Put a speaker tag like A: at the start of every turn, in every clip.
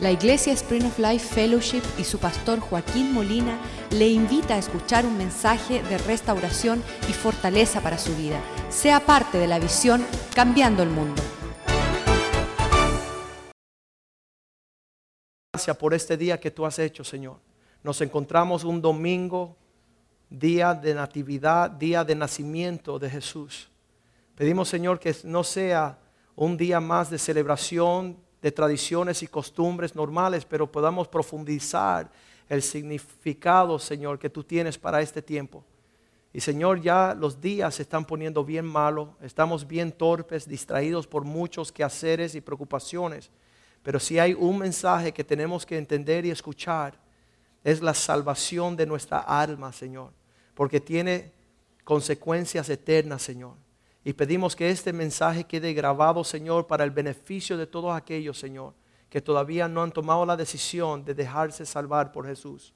A: La Iglesia Spring of Life Fellowship y su pastor Joaquín Molina le invita a escuchar un mensaje de restauración y fortaleza para su vida. Sea parte de la visión Cambiando el Mundo.
B: Gracias por este día que tú has hecho, Señor. Nos encontramos un domingo, día de natividad, día de nacimiento de Jesús. Pedimos, Señor, que no sea un día más de celebración, de tradiciones y costumbres normales, pero podamos profundizar el significado, Señor, que tú tienes para este tiempo. Y Señor, ya los días se están poniendo bien malos, estamos bien torpes, distraídos por muchos quehaceres y preocupaciones. Pero si hay un mensaje que tenemos que entender y escuchar, es la salvación de nuestra alma, Señor, porque tiene consecuencias eternas, Señor. Y pedimos que este mensaje quede grabado, Señor, para el beneficio de todos aquellos, Señor, que todavía no han tomado la decisión de dejarse salvar por Jesús.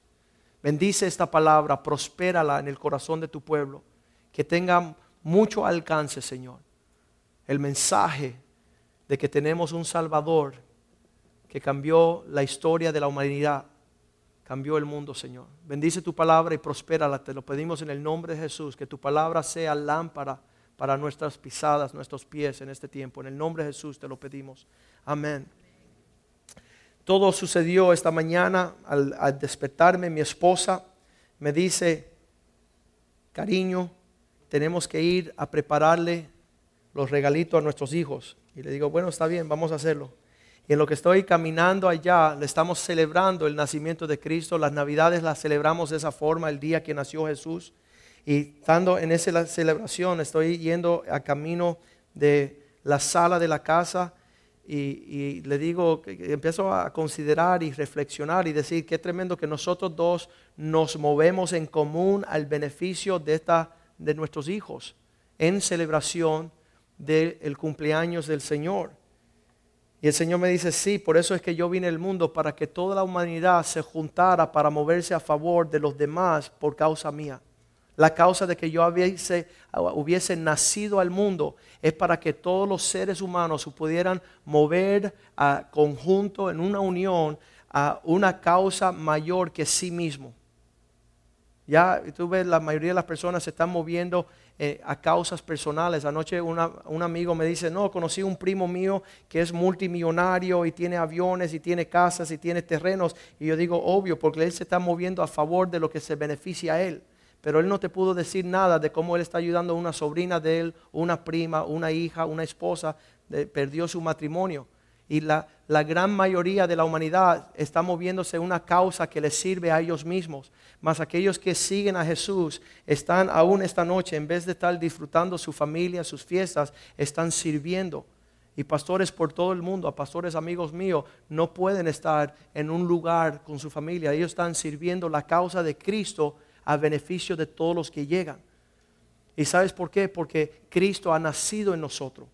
B: Bendice esta palabra, prospérala en el corazón de tu pueblo, que tenga mucho alcance, Señor. El mensaje de que tenemos un Salvador que cambió la historia de la humanidad, cambió el mundo, Señor. Bendice tu palabra y prospérala. Te lo pedimos en el nombre de Jesús, que tu palabra sea lámpara para nuestras pisadas, nuestros pies en este tiempo. En el nombre de Jesús te lo pedimos. Amén. Todo sucedió esta mañana al, despertarme. Mi esposa me dice, cariño, tenemos que ir a prepararle los regalitos a nuestros hijos. Y le digo, bueno, está bien, vamos a hacerlo. Y en lo que estoy caminando allá, le estamos celebrando el nacimiento de Cristo. Las navidades las celebramos de esa forma, el día que nació Jesús. Y estando en esa celebración, estoy yendo a camino de la sala de la casa y, le digo, empiezo a considerar y reflexionar y decir qué tremendo que nosotros dos nos movemos en común al beneficio de, esta, de nuestros hijos en celebración del cumpleaños del Señor. Y el Señor me dice, sí, por eso es que yo vine al mundo, para que toda la humanidad se juntara para moverse a favor de los demás por causa mía. La causa de que yo hubiese, nacido al mundo es para que todos los seres humanos pudieran mover a conjunto en una unión a una causa mayor que sí mismo. Ya tú ves, la mayoría de las personas se están moviendo eh, a causas personales. Anoche un amigo me dice, no, conocí un primo mío que es multimillonario y tiene aviones y tiene casas y tiene terrenos. Y yo digo, obvio, porque él se está moviendo a favor de lo que se beneficia a él pero él no te pudo decir nada de cómo él está ayudando a una sobrina de él, una prima, una hija, una esposa, perdió su matrimonio. Y la, gran mayoría de la humanidad está moviéndose una causa que les sirve a ellos mismos. Mas aquellos que siguen a Jesús están aún esta noche, en vez de estar disfrutando su familia, sus fiestas, están sirviendo. Y pastores por todo el mundo, pastores amigos míos, no pueden estar en un lugar con su familia. Ellos están sirviendo la causa de Cristo a beneficio de todos los que llegan. ¿Y sabes por qué? Porque Cristo ha nacido en nosotros.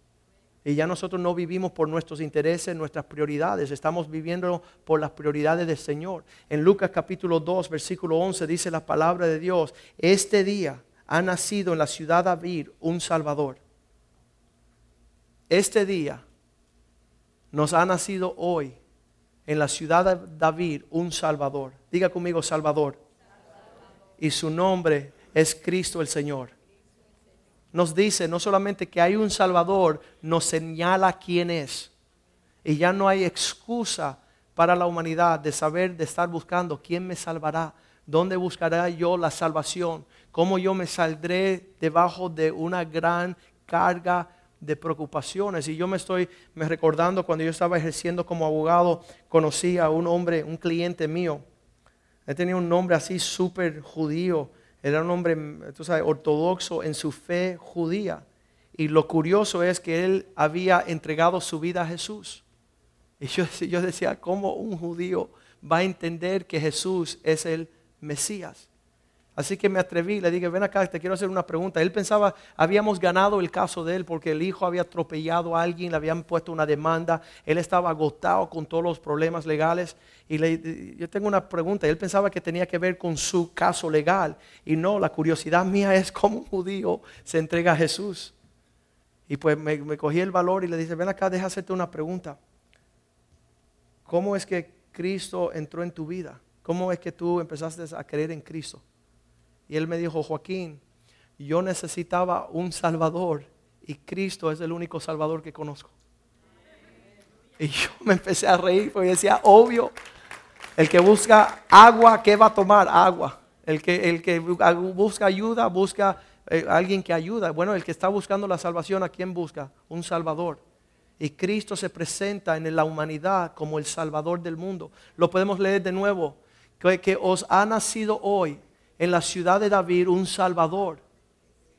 B: Y ya nosotros no vivimos por nuestros intereses, nuestras prioridades, estamos viviendo por las prioridades del Señor. En Lucas capítulo 2, versículo 11 dice la palabra de Dios, este día ha nacido en la ciudad de David un Salvador. Este día nos ha nacido hoy en la ciudad de David un Salvador. Diga conmigo Salvador y su nombre es Cristo el Señor. Nos dice no solamente que hay un Salvador, nos señala quién es. Y ya no hay excusa para la humanidad de saber, de estar buscando quién me salvará, dónde buscaré yo la salvación, cómo yo me saldré debajo de una gran carga de preocupaciones. Y yo me estoy me recordando cuando yo estaba ejerciendo como abogado, conocí a un hombre, un cliente mío, él tenía un nombre así súper judío. Era un hombre, tú sabes, ortodoxo en su fe judía. Y lo curioso es que él había entregado su vida a Jesús. Y yo, yo decía, ¿cómo un judío va a entender que Jesús es el Mesías? Así que me atreví, le dije, ven acá, te quiero hacer una pregunta. Él pensaba, habíamos ganado el caso de él porque el hijo había atropellado a alguien, le habían puesto una demanda, él estaba agotado con todos los problemas legales. Y le, yo tengo una pregunta, él pensaba que tenía que ver con su caso legal. Y no, la curiosidad mía es cómo un judío se entrega a Jesús. Y pues me, me cogí el valor y le dije, ven acá, deja hacerte una pregunta. ¿Cómo es que Cristo entró en tu vida? ¿Cómo es que tú empezaste a creer en Cristo? Y él me dijo, Joaquín, yo necesitaba un Salvador y Cristo es el único Salvador que conozco. Y yo me empecé a reír porque decía, obvio, el que busca agua, ¿qué va a tomar? Agua. El que, el que busca ayuda, busca eh, alguien que ayuda. Bueno, el que está buscando la salvación, ¿a quién busca? Un Salvador. Y Cristo se presenta en la humanidad como el Salvador del mundo. Lo podemos leer de nuevo. Que, que os ha nacido hoy en la ciudad de David un Salvador.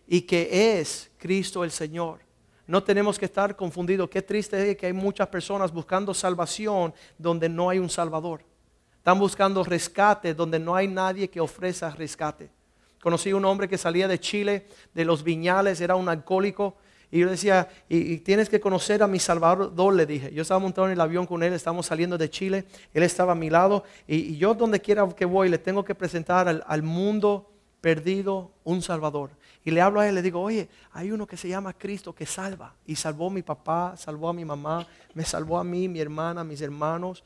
B: Y que es Cristo el Señor. No tenemos que estar confundidos. Qué triste es que hay muchas personas buscando salvación donde no hay un Salvador. Están buscando rescate donde no hay nadie que ofrezca rescate. Conocí un hombre que salía de Chile, de los viñales, era un alcohólico. Y yo decía, y, tienes que conocer a mi Salvador, le dije. Yo estaba montado en el avión con él, estamos saliendo de Chile, él estaba a mi lado. Y, yo donde quiera que voy, le tengo que presentar al, al mundo perdido un Salvador. Y le hablo a él, le digo, oye, hay uno que se llama Cristo que salva. Y salvó a mi papá, salvó a mi mamá, me salvó a mí, mi hermana, mis hermanos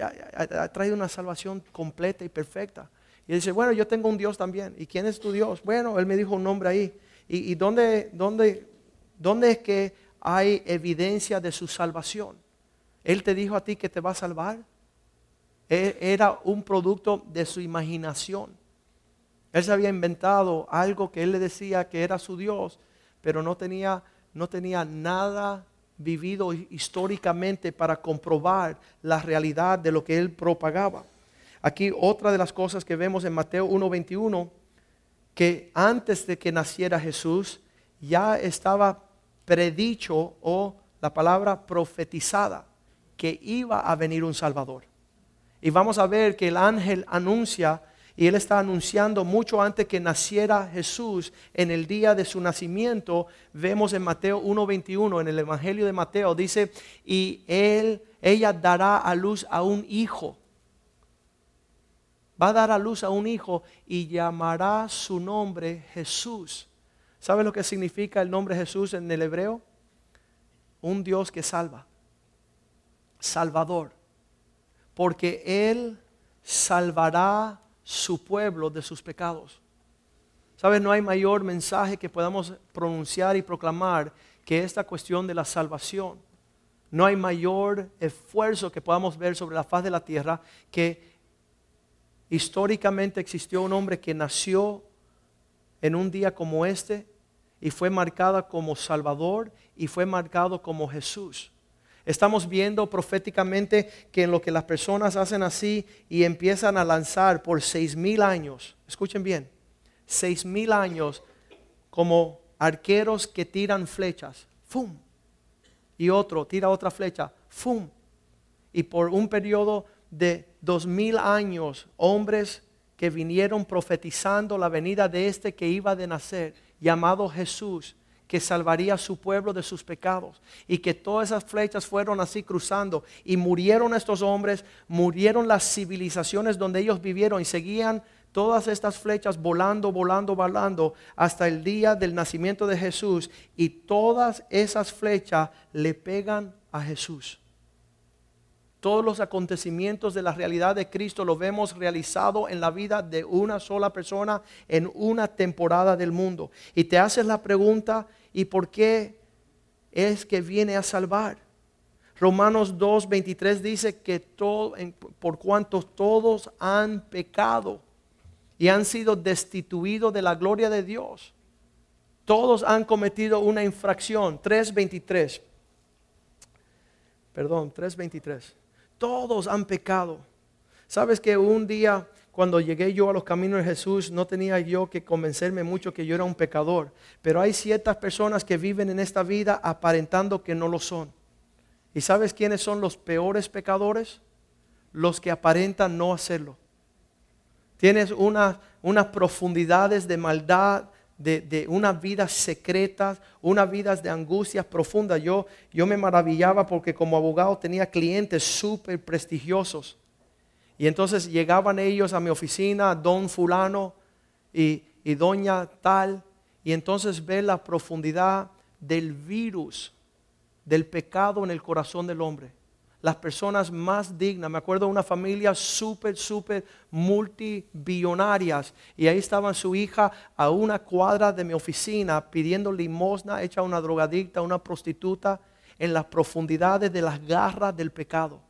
B: ha, traído una salvación completa y perfecta. Y dice, bueno, yo tengo un Dios también. ¿Y quién es tu Dios? Bueno, él me dijo un nombre ahí. ¿Y, dónde, dónde, dónde es que hay evidencia de su salvación? Él te dijo a ti que te va a salvar. E, era un producto de su imaginación. Él se había inventado algo que él le decía que era su Dios, pero no tenía, no tenía nada vivido históricamente para comprobar la realidad de lo que él propagaba. Aquí otra de las cosas que vemos en Mateo 1:21, que antes de que naciera Jesús ya estaba predicho o la palabra profetizada que iba a venir un Salvador. Y vamos a ver que el ángel anuncia y él está anunciando mucho antes que naciera Jesús en el día de su nacimiento. Vemos en Mateo 1:21 en el evangelio de Mateo dice, "Y él ella dará a luz a un hijo." Va a dar a luz a un hijo y llamará su nombre Jesús. ¿Sabe lo que significa el nombre Jesús en el hebreo? Un Dios que salva. Salvador. Porque él salvará su pueblo de sus pecados. ¿Sabes? No hay mayor mensaje que podamos pronunciar y proclamar que esta cuestión de la salvación. No hay mayor esfuerzo que podamos ver sobre la faz de la tierra que históricamente existió un hombre que nació en un día como este y fue marcado como Salvador y fue marcado como Jesús. Estamos viendo proféticamente que en lo que las personas hacen así y empiezan a lanzar por seis mil años, escuchen bien, seis mil años como arqueros que tiran flechas, ¡fum! Y otro tira otra flecha, ¡fum! Y por un periodo de dos mil años, hombres que vinieron profetizando la venida de este que iba de nacer, llamado Jesús, que salvaría a su pueblo de sus pecados y que todas esas flechas fueron así cruzando y murieron estos hombres, murieron las civilizaciones donde ellos vivieron y seguían todas estas flechas volando, volando, volando hasta el día del nacimiento de Jesús y todas esas flechas le pegan a Jesús. Todos los acontecimientos de la realidad de Cristo lo vemos realizado en la vida de una sola persona en una temporada del mundo. Y te haces la pregunta, ¿y por qué es que viene a salvar? Romanos 2, 23 dice que todo, por cuanto todos han pecado y han sido destituidos de la gloria de Dios. Todos han cometido una infracción. 3.23. Perdón, 3.23 todos han pecado. Sabes que un día cuando llegué yo a los caminos de Jesús no tenía yo que convencerme mucho que yo era un pecador, pero hay ciertas personas que viven en esta vida aparentando que no lo son. ¿Y sabes quiénes son los peores pecadores? Los que aparentan no hacerlo. Tienes unas profundidades de maldad, de, una vida secreta, una vida de angustias profundas. Yo, yo me maravillaba porque como abogado tenía clientes súper prestigiosos. Y entonces llegaban ellos a mi oficina, don fulano y, y doña tal, y entonces ve la profundidad del virus, del pecado en el corazón del hombre. Las personas más dignas. Me acuerdo de una familia súper, súper multibillonarias. Y ahí estaba su hija a una cuadra de mi oficina pidiendo limosna hecha una drogadicta, una prostituta, en las profundidades de las garras del pecado.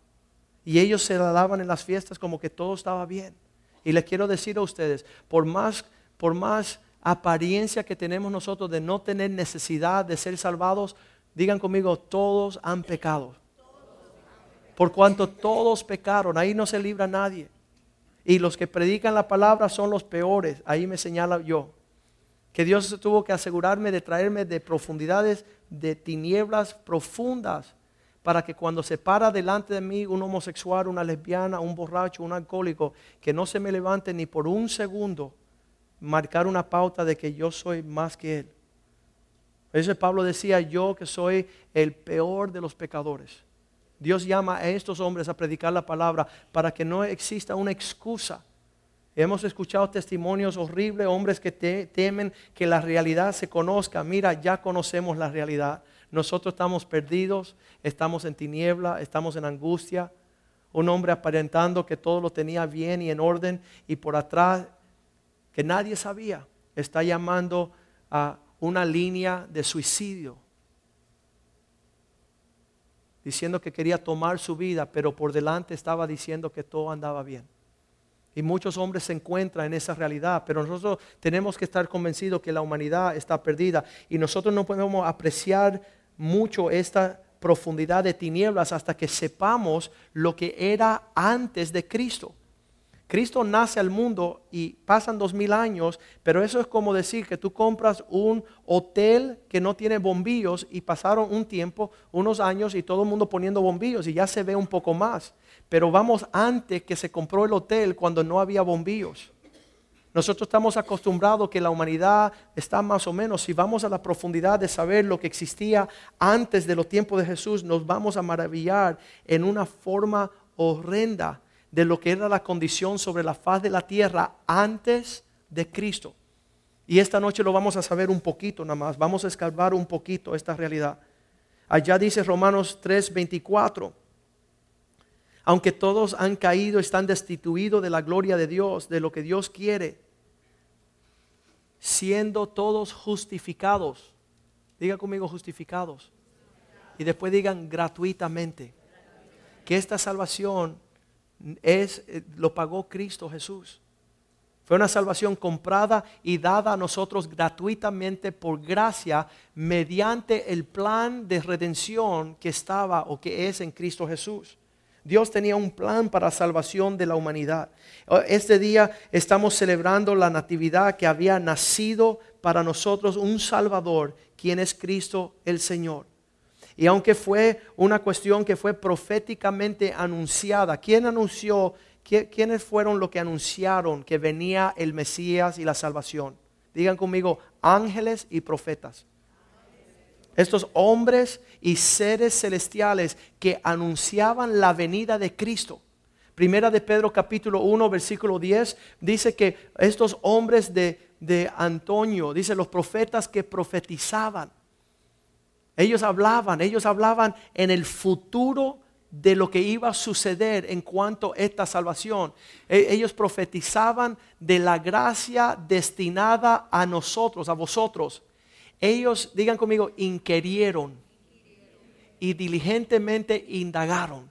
B: Y ellos se la daban en las fiestas como que todo estaba bien. Y les quiero decir a ustedes, por más, por más apariencia que tenemos nosotros de no tener necesidad de ser salvados, digan conmigo, todos han pecado por cuanto todos pecaron, ahí no se libra nadie. Y los que predican la palabra son los peores, ahí me señala yo. Que Dios tuvo que asegurarme de traerme de profundidades, de tinieblas profundas, para que cuando se para delante de mí un homosexual, una lesbiana, un borracho, un alcohólico, que no se me levante ni por un segundo, marcar una pauta de que yo soy más que él. Eso Pablo decía, yo que soy el peor de los pecadores. Dios llama a estos hombres a predicar la palabra para que no exista una excusa. Hemos escuchado testimonios horribles, hombres que temen que la realidad se conozca. Mira, ya conocemos la realidad. Nosotros estamos perdidos, estamos en tiniebla, estamos en angustia. Un hombre aparentando que todo lo tenía bien y en orden y por atrás, que nadie sabía, está llamando a una línea de suicidio diciendo que quería tomar su vida, pero por delante estaba diciendo que todo andaba bien. Y muchos hombres se encuentran en esa realidad, pero nosotros tenemos que estar convencidos que la humanidad está perdida y nosotros no podemos apreciar mucho esta profundidad de tinieblas hasta que sepamos lo que era antes de Cristo. Cristo nace al mundo y pasan dos mil años, pero eso es como decir que tú compras un hotel que no tiene bombillos y pasaron un tiempo, unos años y todo el mundo poniendo bombillos y ya se ve un poco más. Pero vamos antes que se compró el hotel cuando no había bombillos. Nosotros estamos acostumbrados que la humanidad está más o menos, si vamos a la profundidad de saber lo que existía antes de los tiempos de Jesús, nos vamos a maravillar en una forma horrenda de lo que era la condición sobre la faz de la tierra antes de Cristo. Y esta noche lo vamos a saber un poquito nada más, vamos a escarbar un poquito esta realidad. Allá dice Romanos 3:24, aunque todos han caído, están destituidos de la gloria de Dios, de lo que Dios quiere, siendo todos justificados. Diga conmigo justificados. Y después digan gratuitamente. Que esta salvación es, eh, lo pagó Cristo Jesús. Fue una salvación comprada y dada a nosotros gratuitamente por gracia mediante el plan de redención que estaba o que es en Cristo Jesús. Dios tenía un plan para salvación de la humanidad. Este día estamos celebrando la natividad que había nacido para nosotros un Salvador, quien es Cristo el Señor. Y aunque fue una cuestión que fue proféticamente anunciada, ¿quién anunció? ¿Quiénes fueron los que anunciaron que venía el Mesías y la salvación? Digan conmigo, ángeles y profetas. Estos hombres y seres celestiales que anunciaban la venida de Cristo. Primera de Pedro capítulo 1 versículo 10 dice que estos hombres de, de Antonio, dice los profetas que profetizaban ellos hablaban, ellos hablaban en el futuro de lo que iba a suceder en cuanto a esta salvación. E, ellos profetizaban de la gracia destinada a nosotros, a vosotros. Ellos, digan conmigo, inquirieron y diligentemente indagaron.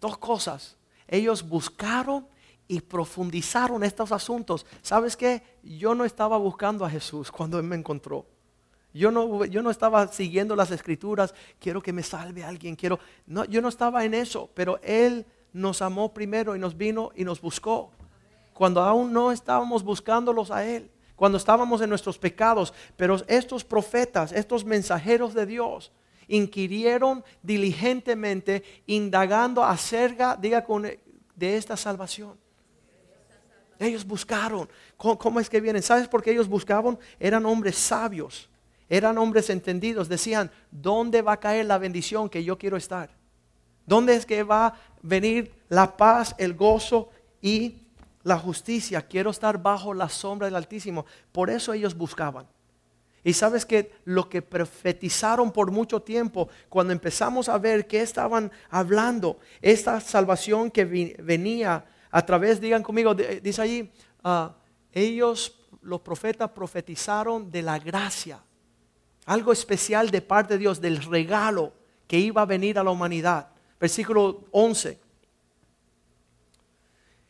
B: Dos cosas. Ellos buscaron y profundizaron estos asuntos. ¿Sabes qué? Yo no estaba buscando a Jesús cuando Él me encontró. Yo no, yo no estaba siguiendo las escrituras, quiero que me salve alguien, quiero... No, yo no estaba en eso, pero Él nos amó primero y nos vino y nos buscó. Cuando aún no estábamos buscándolos a Él, cuando estábamos en nuestros pecados, pero estos profetas, estos mensajeros de Dios, inquirieron diligentemente, indagando acerca, diga con, de esta salvación. Ellos buscaron. ¿Cómo, ¿Cómo, es que vienen? ¿Sabes por qué ellos buscaban? Eran hombres sabios. Eran hombres entendidos, decían, ¿dónde va a caer la bendición que yo quiero estar? ¿Dónde es que va a venir la paz, el gozo y la justicia? Quiero estar bajo la sombra del Altísimo. Por eso ellos buscaban. Y sabes que lo que profetizaron por mucho tiempo, cuando empezamos a ver que estaban hablando, esta salvación que venía a través, digan conmigo, dice allí, ah, ellos, los profetas, profetizaron de la gracia, algo especial de parte de Dios, del regalo que iba a venir a la humanidad. Versículo 11.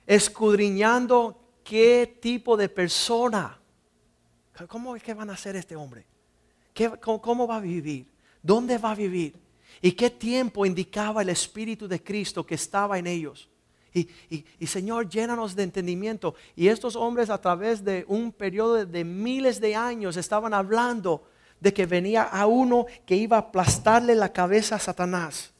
B: Escudriñando qué tipo de persona ¿Cómo es que van a ser este hombre? cómo, va a vivir? ¿Dónde va a vivir? ¿Y qué tiempo indicaba el Espíritu de Cristo que estaba en ellos? Y, y, Señor, llénanos de entendimiento. Y estos hombres a través de un periodo de miles de años estaban hablando de que venía a uno que iba a aplastarle la cabeza a Satanás.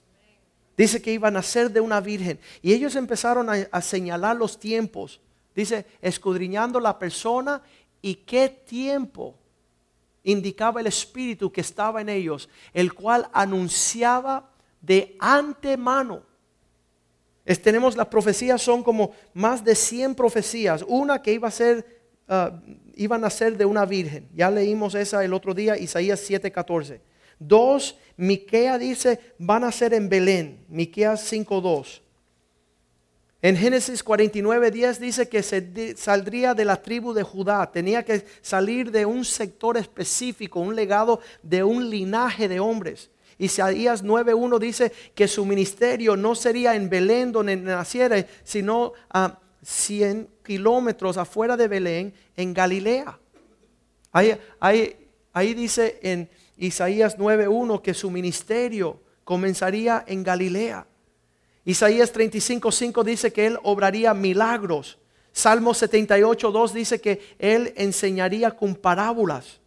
B: Dice que iba a nacer de una virgen. Y ellos empezaron a, señalar los tiempos. Dice, escudriñando la persona y qué tiempo indicaba el Espíritu que estaba en ellos, el cual anunciaba de antemano. tenemos las profecías, son como más de 100 profecías. Una que iba a ser, uh, iban a ser de una virgen. Ya leímos esa el otro día, Isaías 7:14. Dos, Miquea dice, van a ser en Belén. Miqueas 5:2. En Génesis 49, 10 dice que se saldría de la tribu de Judá, tenía que salir de un sector específico, un legado de un linaje de hombres. Isaías 9.1 dice que su ministerio no sería en Belén donde naciera, sino a 100 kilómetros afuera de Belén, en Galilea. Ahí, ahí dice en Isaías 9.1 que su ministerio comenzaría en Galilea. Isaías 35:5 dice que él obraría milagros. Salmo 78:2 dice que él enseñaría con parábolas.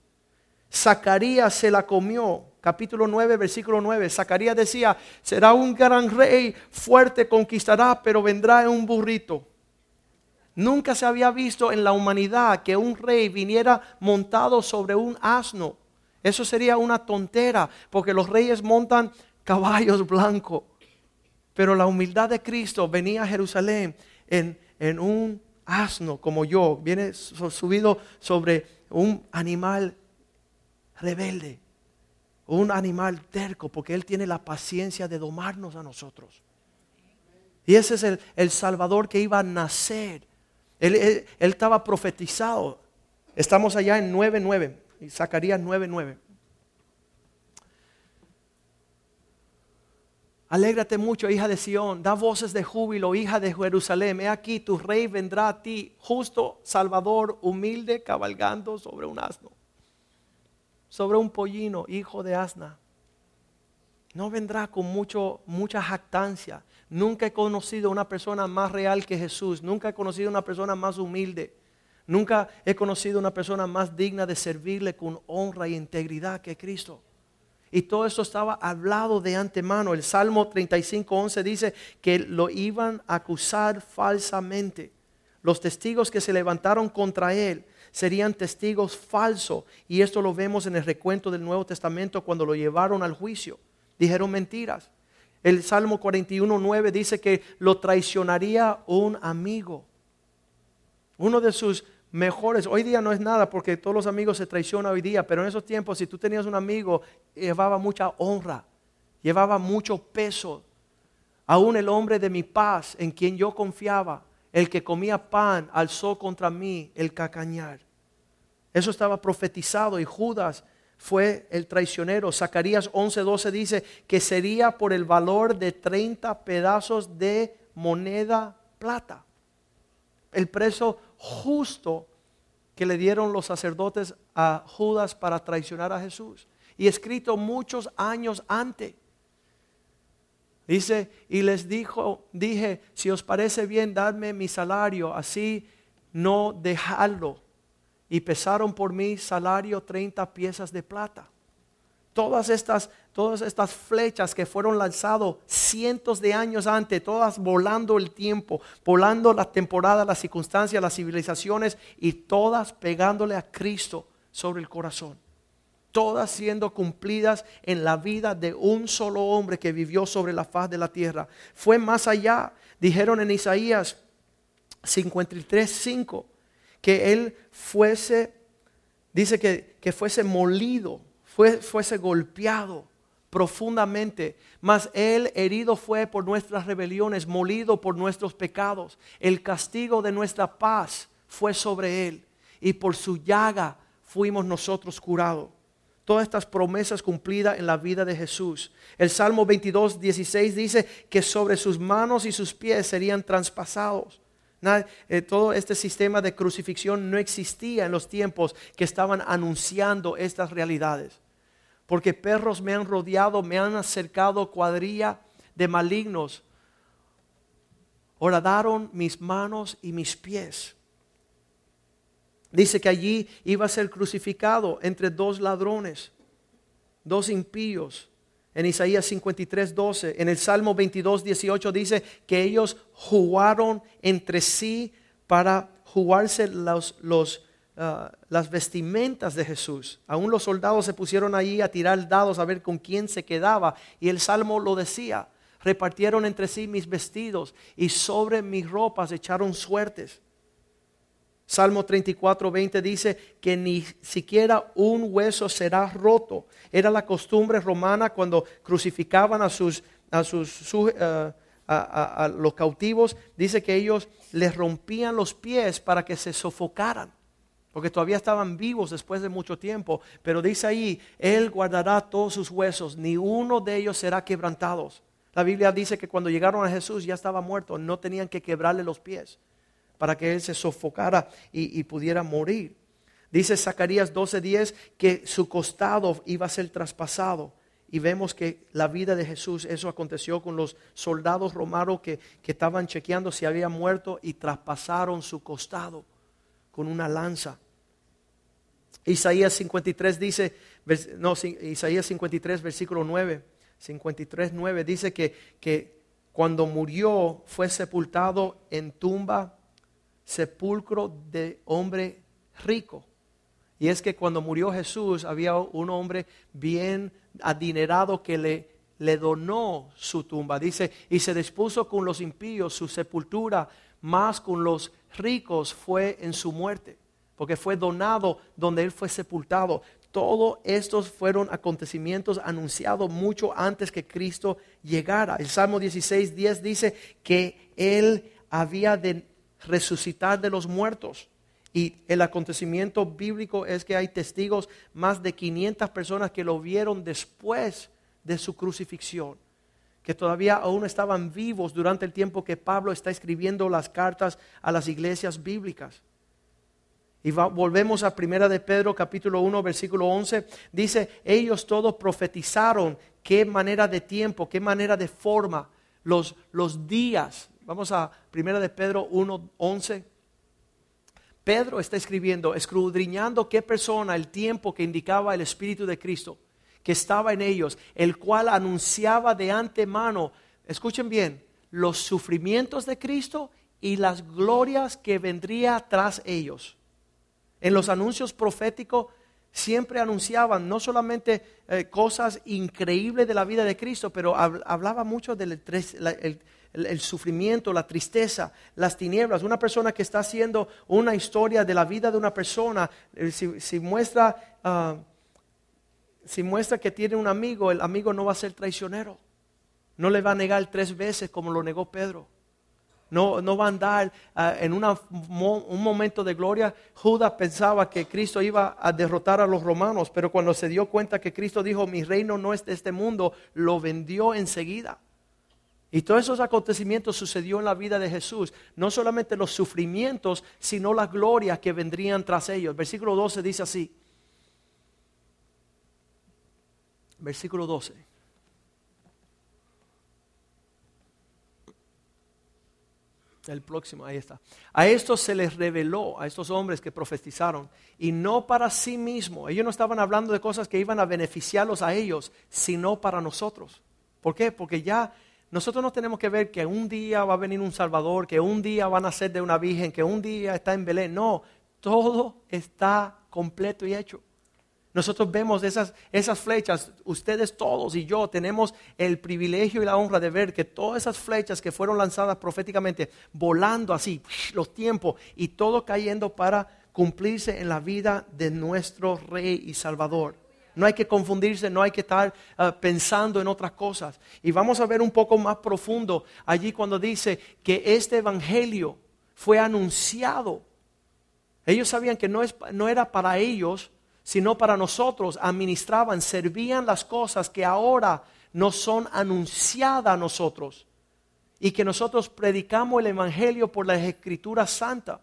B: Zacarías se la comió. Capítulo 9, versículo 9. Zacarías decía, será un gran rey, fuerte, conquistará, pero vendrá en un burrito. Nunca se había visto en la humanidad que un rey viniera montado sobre un asno. Eso sería una tontera, porque los reyes montan caballos blancos. Pero la humildad de Cristo venía a Jerusalén en, un asno como yo, viene subido sobre un animal rebelde, un animal terco, porque Él tiene la paciencia de domarnos a nosotros. Y ese es el, Salvador que iba a nacer. Él, estaba profetizado. Estamos allá en 9.9, Zacarías 9.9. Alégrate mucho, hija de Sión, da voces de júbilo, hija de Jerusalén. He aquí, tu rey vendrá a ti, justo, salvador, humilde, cabalgando sobre un asno, sobre un pollino, hijo de asna. No vendrá con mucho, mucha jactancia. Nunca he conocido una persona más real que Jesús. Nunca he conocido una persona más humilde. Nunca he conocido una persona más digna de servirle con honra y integridad que Cristo. Y todo eso estaba hablado de antemano. El Salmo 35.11 dice que lo iban a acusar falsamente. Los testigos que se levantaron contra él serían testigos falsos. Y esto lo vemos en el recuento del Nuevo Testamento cuando lo llevaron al juicio. Dijeron mentiras. El Salmo 41.9 dice que lo traicionaría un amigo. Uno de sus mejores. Hoy día no es nada porque todos los amigos se traicionan hoy día, pero en esos tiempos si tú tenías un amigo, llevaba mucha honra, llevaba mucho peso. Aún el hombre de mi paz, en quien yo confiaba, el que comía pan, alzó contra mí el cacañar. Eso estaba profetizado y Judas fue el traicionero. Zacarías 11:12 dice que sería por el valor de 30 pedazos de moneda plata. El preso justo que le dieron los sacerdotes a Judas para traicionar a Jesús. Y escrito muchos años antes. Dice, y les dijo, dije, si os parece bien, dadme mi salario, así no dejarlo. Y pesaron por mi salario 30 piezas de plata. Todas estas todas estas flechas que fueron lanzadas cientos de años antes, todas volando el tiempo, volando la temporada, las circunstancias, las civilizaciones y todas pegándole a Cristo sobre el corazón. Todas siendo cumplidas en la vida de un solo hombre que vivió sobre la faz de la tierra. Fue más allá, dijeron en Isaías 53, 5, que él fuese, dice que que fuese molido, fue, fuese golpeado profundamente, mas él herido fue por nuestras rebeliones, molido por nuestros pecados. El castigo de nuestra paz fue sobre él y por su llaga fuimos nosotros curados. Todas estas promesas cumplidas en la vida de Jesús. El Salmo 22, 16 dice que sobre sus manos y sus pies serían traspasados. Eh, todo este sistema de crucifixión no existía en los tiempos que estaban anunciando estas realidades porque perros me han rodeado, me han acercado cuadrilla de malignos. Horadaron mis manos y mis pies. Dice que allí iba a ser crucificado entre dos ladrones, dos impíos. En Isaías 53, 12, en el Salmo 22, 18 dice que ellos jugaron entre sí para jugarse los, Ah, las vestimentas de Jesús. Aún los soldados se pusieron allí a tirar dados a ver con quién se quedaba. Y el Salmo lo decía, repartieron entre sí mis vestidos y sobre mis ropas echaron suertes. Salmo 34, 20 dice que ni siquiera un hueso será roto. Era la costumbre romana cuando crucificaban a sus, a sus ah, a los cautivos. Dice que ellos les rompían los pies para que se sofocaran porque todavía estaban vivos después de mucho tiempo. Pero dice ahí, Él guardará todos sus huesos, ni uno de ellos será quebrantado. La Biblia dice que cuando llegaron a Jesús ya estaba muerto, no tenían que quebrarle los pies para que Él se sofocara y, pudiera morir. Dice Zacarías 12:10 que su costado iba a ser traspasado. Y vemos que la vida de Jesús, eso aconteció con los soldados romanos que, que estaban chequeando si había muerto y traspasaron su costado con una lanza. Isaías 53 dice, no, Isaías 53, versículo 9, 53, 9 dice que, que cuando murió fue sepultado en tumba, sepulcro de hombre rico. Y es que cuando murió Jesús había un hombre bien adinerado que le, le donó su tumba. Dice, y se dispuso con los impíos su sepultura, más con los ricos fue en su muerte porque fue donado donde él fue sepultado. Todos estos fueron acontecimientos anunciados mucho antes que Cristo llegara. El Salmo 16, 10 dice que él había de resucitar de los muertos. Y el acontecimiento bíblico es que hay testigos, más de 500 personas que lo vieron después de su crucifixión, que todavía aún estaban vivos durante el tiempo que Pablo está escribiendo las cartas a las iglesias bíblicas. Y volvemos a Primera de Pedro capítulo 1 versículo 11. Dice, ellos todos profetizaron qué manera de tiempo, qué manera de forma, los, los días. Vamos a Primera de Pedro 1, 11. Pedro está escribiendo, escudriñando qué persona, el tiempo que indicaba el Espíritu de Cristo, que estaba en ellos, el cual anunciaba de antemano, escuchen bien, los sufrimientos de Cristo y las glorias que vendría tras ellos. En los anuncios proféticos siempre anunciaban no solamente eh, cosas increíbles de la vida de Cristo, pero hablaba mucho del el, sufrimiento, la tristeza, las tinieblas. Una persona que está haciendo una historia de la vida de una persona, eh, si, muestra, ah, si muestra que tiene un amigo, el amigo no va a ser traicionero. No le va a negar tres veces como lo negó Pedro. No, no va a andar ah, en un momento de gloria. Judas pensaba que Cristo iba a derrotar a los romanos, pero cuando se dio cuenta que Cristo dijo, mi reino no es de este mundo, lo vendió enseguida. Y todos esos acontecimientos sucedió en la vida de Jesús. No solamente los sufrimientos, sino las glorias que vendrían tras ellos. Versículo 12 dice así. Versículo 12. El próximo, ahí está. A estos se les reveló, a estos hombres que profetizaron, y no para sí mismos. Ellos no estaban hablando de cosas que iban a beneficiarlos a ellos, sino para nosotros. ¿Por qué? Porque ya nosotros no tenemos que ver que un día va a venir un Salvador, que un día van a ser de una virgen, que un día está en Belén. No, todo está completo y hecho. Nosotros vemos esas, esas flechas, ustedes todos y yo tenemos el privilegio y la honra de ver que todas esas flechas que fueron lanzadas proféticamente, volando así, los tiempos y todo cayendo para cumplirse en la vida de nuestro Rey y Salvador. No hay que confundirse, no hay que estar ah, pensando en otras cosas. Y vamos a ver un poco más profundo allí cuando dice que este Evangelio fue anunciado. Ellos sabían que no, es, no era para ellos, sino para nosotros. Administraban, servían las cosas que ahora nos son anunciadas a nosotros. Y que nosotros predicamos el Evangelio por las Escrituras Santas.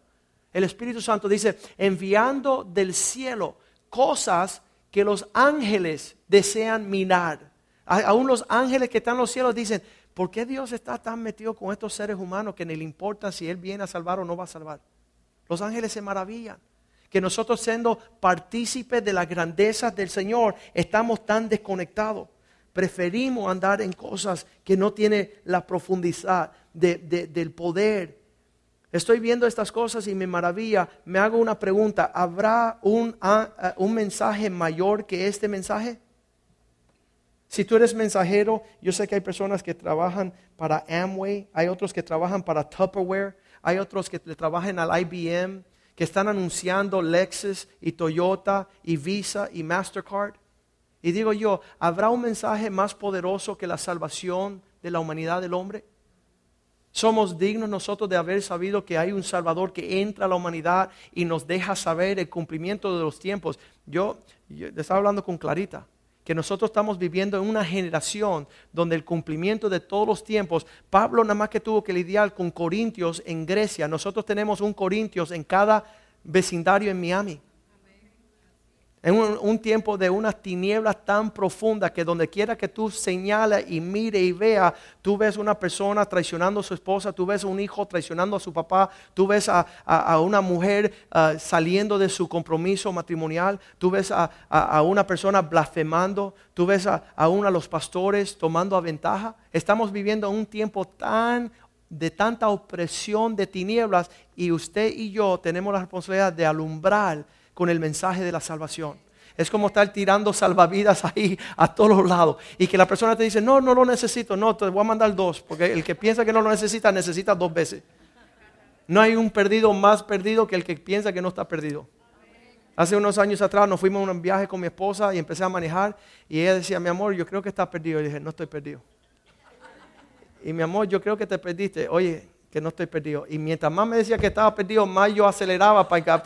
B: El Espíritu Santo dice, enviando del cielo cosas que los ángeles desean mirar. Aún los ángeles que están en los cielos dicen, ¿por qué Dios está tan metido con estos seres humanos que ni le importa si Él viene a salvar o no va a salvar? Los ángeles se maravillan. Que nosotros siendo partícipes de las grandezas del Señor estamos tan desconectados. Preferimos andar en cosas que no tienen la profundidad del poder Estoy viendo estas cosas y me maravilla. Me hago una pregunta. ¿Habrá un, un mensaje mayor que este mensaje? Si tú eres mensajero, yo sé que hay personas que trabajan para Amway, hay otros que trabajan para Tupperware, hay otros que trabajan al IBM, que están anunciando Lexus y Toyota y Visa y Mastercard. Y digo yo, ¿habrá un mensaje más poderoso que la salvación de la humanidad del hombre? Somos dignos nosotros de haber sabido que hay un Salvador que entra a la humanidad y nos deja saber el cumplimiento de los tiempos. Yo, estaba hablando con Clarita, que nosotros estamos viviendo en una generación donde el cumplimiento de todos los tiempos, Pablo nada más que tuvo que lidiar con Corintios en Grecia, nosotros tenemos un Corintios en cada vecindario en Miami. En un, tiempo de unas tinieblas tan profundas que donde quiera que tú señales y mire y vea, tú ves una persona traicionando a su esposa, tú ves a un hijo traicionando a su papá, tú ves a, una mujer ah, saliendo de su compromiso matrimonial, tú ves a, una persona blasfemando, tú ves a, uno de los pastores tomando a ventaja. Estamos viviendo un tiempo tan de tanta opresión de tinieblas y usted y yo tenemos la responsabilidad de alumbrar con el mensaje de la salvación. Es como estar tirando salvavidas ahí a todos lados. Y que la persona te dice, no, no lo necesito, no, te voy a mandar dos. Porque el que piensa que no lo necesita, necesita dos veces. No hay un perdido más perdido que el que piensa que no está perdido. Hace unos años atrás nos fuimos a un viaje con mi esposa y empecé a manejar. Y ella decía, mi amor, yo creo que estás perdido. Y dije, no estoy perdido. Y mi amor, yo creo que te perdiste. Oye, que no estoy perdido. Y mientras más me decía que estaba perdido, más yo aceleraba para,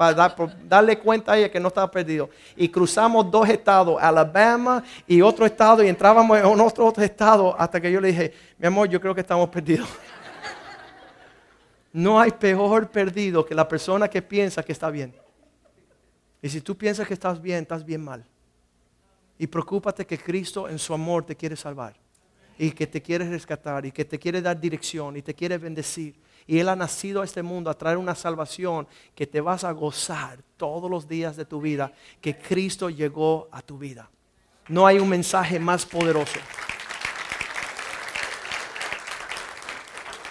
B: darle cuenta a ella que no estaba perdido. Y cruzamos dos estados, Alabama y otro estado, y entrábamos en otro, otro estado hasta que yo le dije, mi amor, yo creo que estamos perdidos. no hay peor perdido que la persona que piensa que está bien. Y si tú piensas que estás bien, estás bien mal. Y preocúpate que Cristo en su amor te quiere salvar y que te quiere rescatar y que te quiere dar dirección y te quiere bendecir. Y Él ha nacido a este mundo a traer una salvación que te vas a gozar todos los días de tu vida, que Cristo llegó a tu vida. No hay un mensaje más poderoso.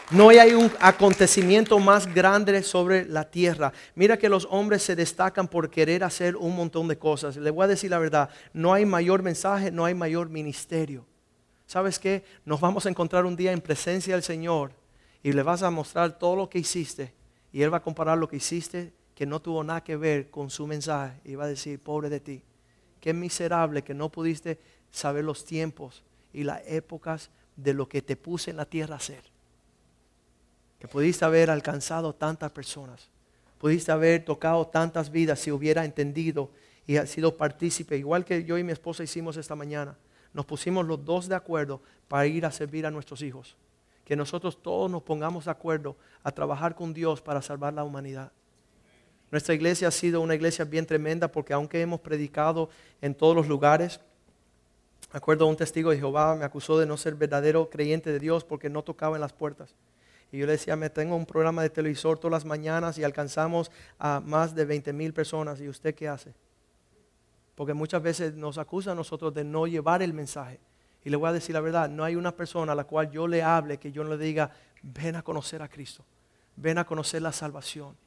B: No hay un acontecimiento más grande sobre la tierra. Mira que los hombres se destacan por querer hacer un montón de cosas. Le voy a decir la verdad, no hay mayor mensaje, no hay mayor ministerio. ¿Sabes qué? Nos vamos a encontrar un día en presencia del Señor y le vas a mostrar todo lo que hiciste. Y Él va a comparar lo que hiciste que no tuvo nada que ver con su mensaje y va a decir, pobre de ti, qué miserable que no pudiste saber los tiempos y las épocas de lo que te puse en la tierra a hacer. Que pudiste haber alcanzado tantas personas, pudiste haber tocado tantas vidas si hubiera entendido y sido partícipe, igual que yo y mi esposa hicimos esta mañana nos pusimos los dos de acuerdo para ir a servir a nuestros hijos. Que nosotros todos nos pongamos de acuerdo a trabajar con Dios para salvar la humanidad. Nuestra iglesia ha sido una iglesia bien tremenda porque aunque hemos predicado en todos los lugares, acuerdo un testigo de Jehová me acusó de no ser verdadero creyente de Dios porque no tocaba en las puertas. Y yo le decía, me tengo un programa de televisor todas las mañanas y alcanzamos a más de 20 mil personas. ¿Y usted qué hace? Porque muchas veces nos acusan a nosotros de no llevar el mensaje. Y le voy a decir la verdad, no hay una persona a la cual yo le hable que yo no le diga, ven a conocer a Cristo, ven a conocer la salvación.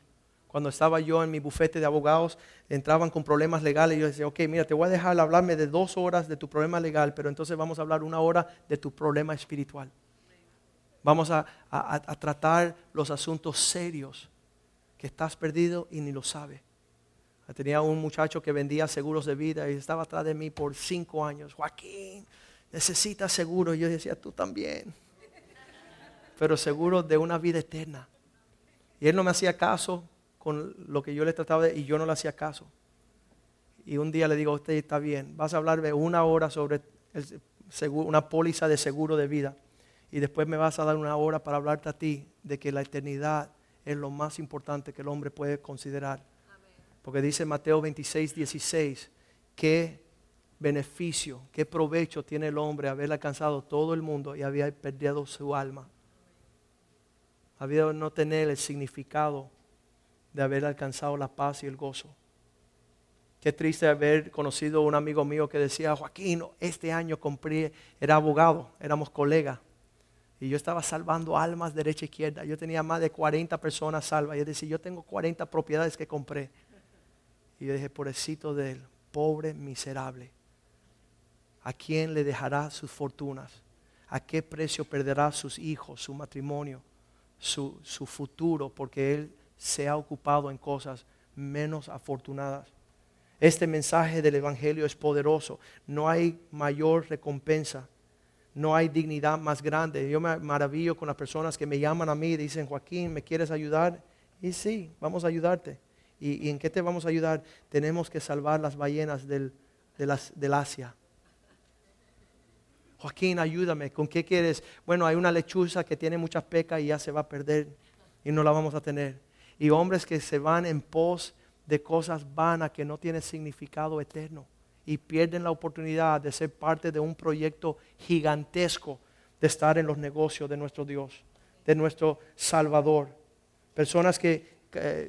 B: Cuando estaba yo en mi bufete de abogados, entraban con problemas legales y yo decía, ok, mira, te voy a dejar hablarme de dos horas de tu problema legal, pero entonces vamos a hablar una hora de tu problema espiritual. Vamos a tratar los asuntos serios que estás perdido y ni lo sabes Tenía un muchacho que vendía seguros de vida y estaba atrás de mí por cinco años. Joaquín, necesitas seguro. Y yo decía, tú también. Pero seguro de una vida eterna. Y él no me hacía caso con lo que yo le trataba de, y yo no le hacía caso. Y un día le digo, usted está bien, vas a hablarme una hora sobre una póliza de seguro de vida. Y después me vas a dar una hora para hablarte a ti de que la eternidad es lo más importante que el hombre puede considerar. Porque dice Mateo 26, 16, qué beneficio, qué provecho tiene el hombre haber alcanzado todo el mundo y haber perdido su alma. Había no tener el significado de haber alcanzado la paz y el gozo. Qué triste haber conocido a un amigo mío que decía, Joaquín, este año compré, era abogado, éramos colegas. Y yo estaba salvando almas derecha e izquierda. Yo tenía más de 40 personas salvas. Y él decía, yo tengo 40 propiedades que compré. Y yo dije, pobrecito de él, pobre, miserable. ¿A quién le dejará sus fortunas? ¿A qué precio perderá sus hijos, su matrimonio, su, su futuro? Porque él se ha ocupado en cosas menos afortunadas. Este mensaje del Evangelio es poderoso. No hay mayor recompensa. No hay dignidad más grande. Yo me maravillo con las personas que me llaman a mí y dicen, Joaquín, ¿me quieres ayudar? Y sí, vamos a ayudarte. ¿Y, en qué te vamos a ayudar? Tenemos que salvar las ballenas del, del Asia. Joaquín, ayúdame. ¿Con qué quieres? Bueno, hay una lechuza que tiene muchas pecas y ya se va a perder y no la vamos a tener. Y hombres que se van en pos de cosas vanas que no tienen significado eterno y pierden la oportunidad de ser parte de un proyecto gigantesco de estar en los negocios de nuestro Dios, de nuestro Salvador. Personas que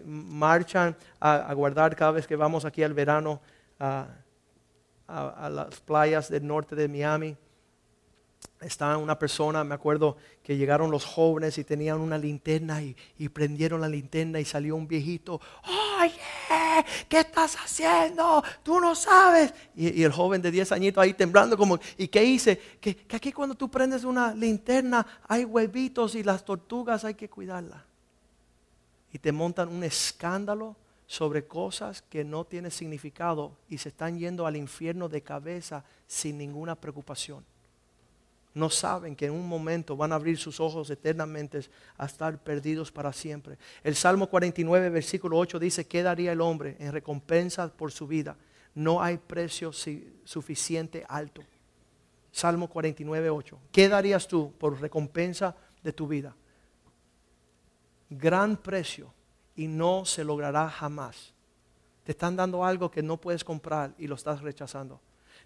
B: marchan a, guardar cada vez que vamos aquí al verano a, las playas del norte de Miami. Está una persona, me acuerdo que llegaron los jóvenes y tenían una linterna y, prendieron la linterna y salió un viejito. Oye, ¿qué estás haciendo? Tú no sabes. Y, el joven de 10 añitos ahí temblando como, ¿y qué hice? Que, que aquí cuando tú prendes una linterna hay huevitos y las tortugas hay que cuidarlas y te montan un escándalo sobre cosas que no tienen significado y se están yendo al infierno de cabeza sin ninguna preocupación. No saben que en un momento van a abrir sus ojos eternamente a estar perdidos para siempre. El Salmo 49, versículo 8 dice, ¿qué daría el hombre en recompensa por su vida? No hay precio suficiente alto. Salmo 49, 8. ¿Qué darías tú por recompensa de tu vida? Gran precio y no se logrará jamás. Te están dando algo que no puedes comprar y lo estás rechazando.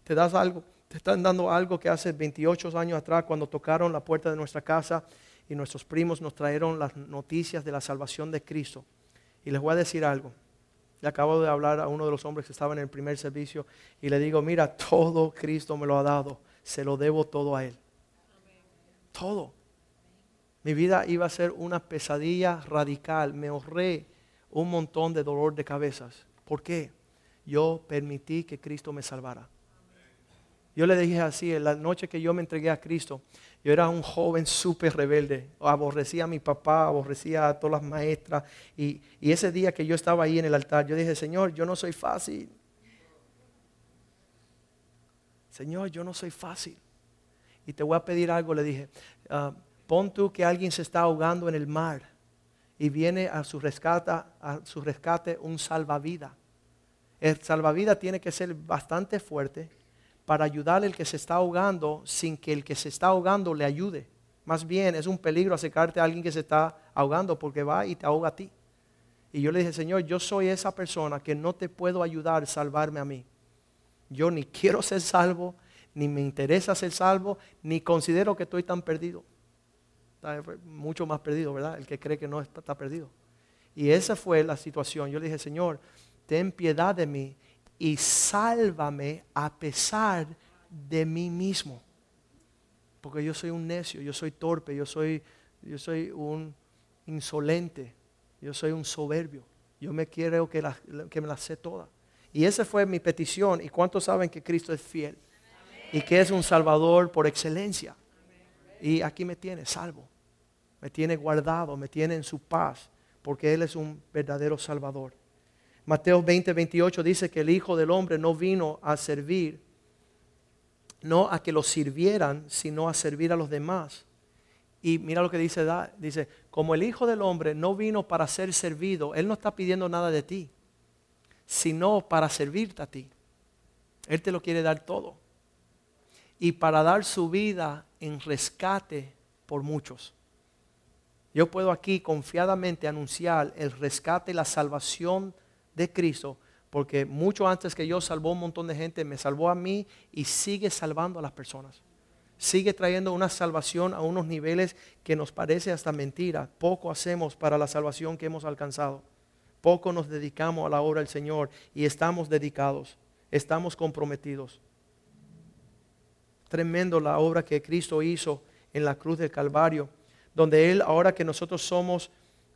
B: Te das algo, te están dando algo que hace 28 años atrás cuando tocaron la puerta de nuestra casa y nuestros primos nos trajeron las noticias de la salvación de Cristo. Y les voy a decir algo. Le acabo de hablar a uno de los hombres que estaba en el primer servicio y le digo, mira, todo Cristo me lo ha dado, se lo debo todo a Él. Todo. Mi vida iba a ser una pesadilla radical. Me ahorré un montón de dolor de cabezas. ¿Por qué? Yo permití que Cristo me salvara. Yo le dije así, en la noche que yo me entregué a Cristo, yo era un joven súper rebelde. Aborrecía a mi papá, aborrecía a todas las maestras. Y, ese día que yo estaba ahí en el altar, yo dije, Señor, yo no soy fácil. Señor, yo no soy fácil. Y te voy a pedir algo, le dije. Ah, Pon tú que alguien se está ahogando en el mar y viene a su rescate, a su rescate un salvavidas. El salvavidas tiene que ser bastante fuerte para ayudar al que se está ahogando sin que el que se está ahogando le ayude. Más bien es un peligro acercarte a alguien que se está ahogando porque va y te ahoga a ti. Y yo le dije, Señor, yo soy esa persona que no te puedo ayudar a salvarme a mí. Yo ni quiero ser salvo, ni me interesa ser salvo, ni considero que estoy tan perdido mucho más perdido, ¿verdad? El que cree que no está, perdido. Y esa fue la situación. Yo le dije, Señor, ten piedad de mí y sálvame a pesar de mí mismo. Porque yo soy un necio, yo soy torpe, yo soy, yo soy un insolente, yo soy un soberbio. Yo me quiero que, me la sé toda. Y esa fue mi petición. ¿Y cuántos saben que Cristo es fiel? Y que es un salvador por excelencia. Y aquí me tiene, salvo me tiene guardado, me tiene en su paz, porque Él es un verdadero Salvador. Mateo 20, 28 dice que el Hijo del Hombre no vino a servir, no a que lo sirvieran, sino a servir a los demás. Y mira lo que dice, dice, como el Hijo del Hombre no vino para ser servido, Él no está pidiendo nada de ti, sino para servirte a ti. Él te lo quiere dar todo. Y para dar su vida en rescate por muchos. Yo puedo aquí confiadamente anunciar el rescate y la salvación de Cristo, porque mucho antes que yo salvó un montón de gente, me salvó a mí y sigue salvando a las personas. Sigue trayendo una salvación a unos niveles que nos parece hasta mentira. Poco hacemos para la salvación que hemos alcanzado. Poco nos dedicamos a la obra del Señor y estamos dedicados, estamos comprometidos. Tremendo la obra que Cristo hizo en la cruz del Calvario, donde Él, ahora que nosotros somos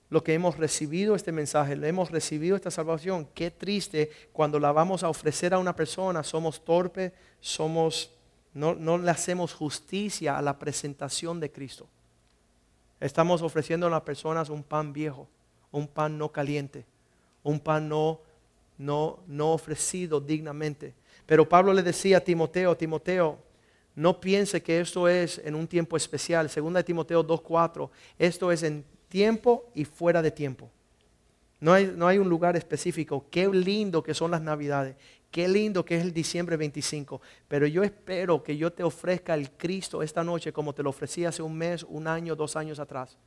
B: lo que hemos recibido este mensaje, hemos recibido esta salvación. Qué triste cuando la vamos a ofrecer a una persona, somos torpes, somos, no, no le hacemos justicia a la presentación de Cristo. Estamos ofreciendo a las personas un pan viejo, un pan no caliente, un pan no, no, no ofrecido dignamente. Pero Pablo le decía a Timoteo, Timoteo, no piense que esto es en un tiempo especial. Segunda de Timoteo 2.4, esto es en tiempo y fuera de tiempo. No hay, no hay un lugar específico. Qué lindo que son las navidades. Qué lindo que es el diciembre 25. Pero yo espero que yo te ofrezca el Cristo esta noche como te lo ofrecí hace un mes, un año, dos años atrás.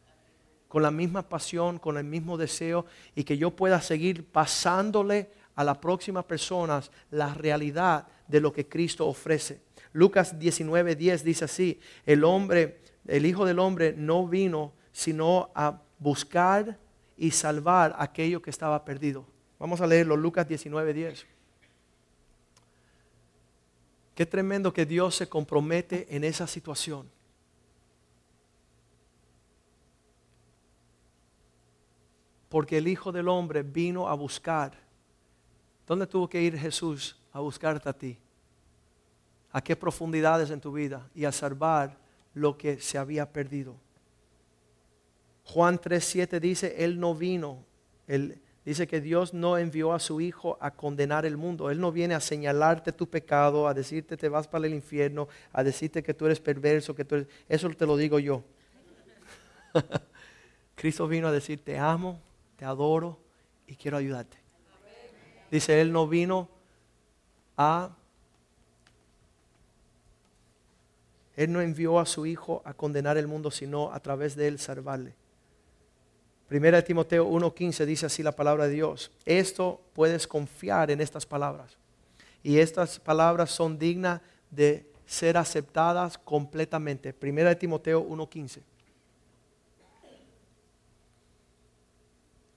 B: Con la misma pasión, con el mismo deseo y que yo pueda seguir pasándole a las próximas personas la realidad de lo que Cristo ofrece. Lucas 19:10 dice así, el hombre, el Hijo del Hombre no vino sino a buscar y salvar aquello que estaba perdido. Vamos a leerlo, Lucas 19:10. Qué tremendo que Dios se compromete en esa situación. Porque el Hijo del Hombre vino a buscar. ¿Dónde tuvo que ir Jesús a buscarte a ti? ¿A qué profundidades en tu vida? Y a salvar lo que se había perdido. Juan 3:7 dice, Él no vino, él, dice que Dios no envió a su Hijo a condenar el mundo. Él no viene a señalarte tu pecado, a decirte te vas para el infierno, a decirte que tú eres perverso, que tú. Eso te lo digo yo. Cristo vino a decir, te amo, te adoro y quiero ayudarte. Dice, Él no vino a... Él no envió a su Hijo a condenar el mundo, sino a través de Él salvarle. Primera de Timoteo 1.15 dice así la palabra de Dios. Esto puedes confiar en estas palabras. Y estas palabras son dignas de ser aceptadas completamente. Primera de Timoteo 1.15.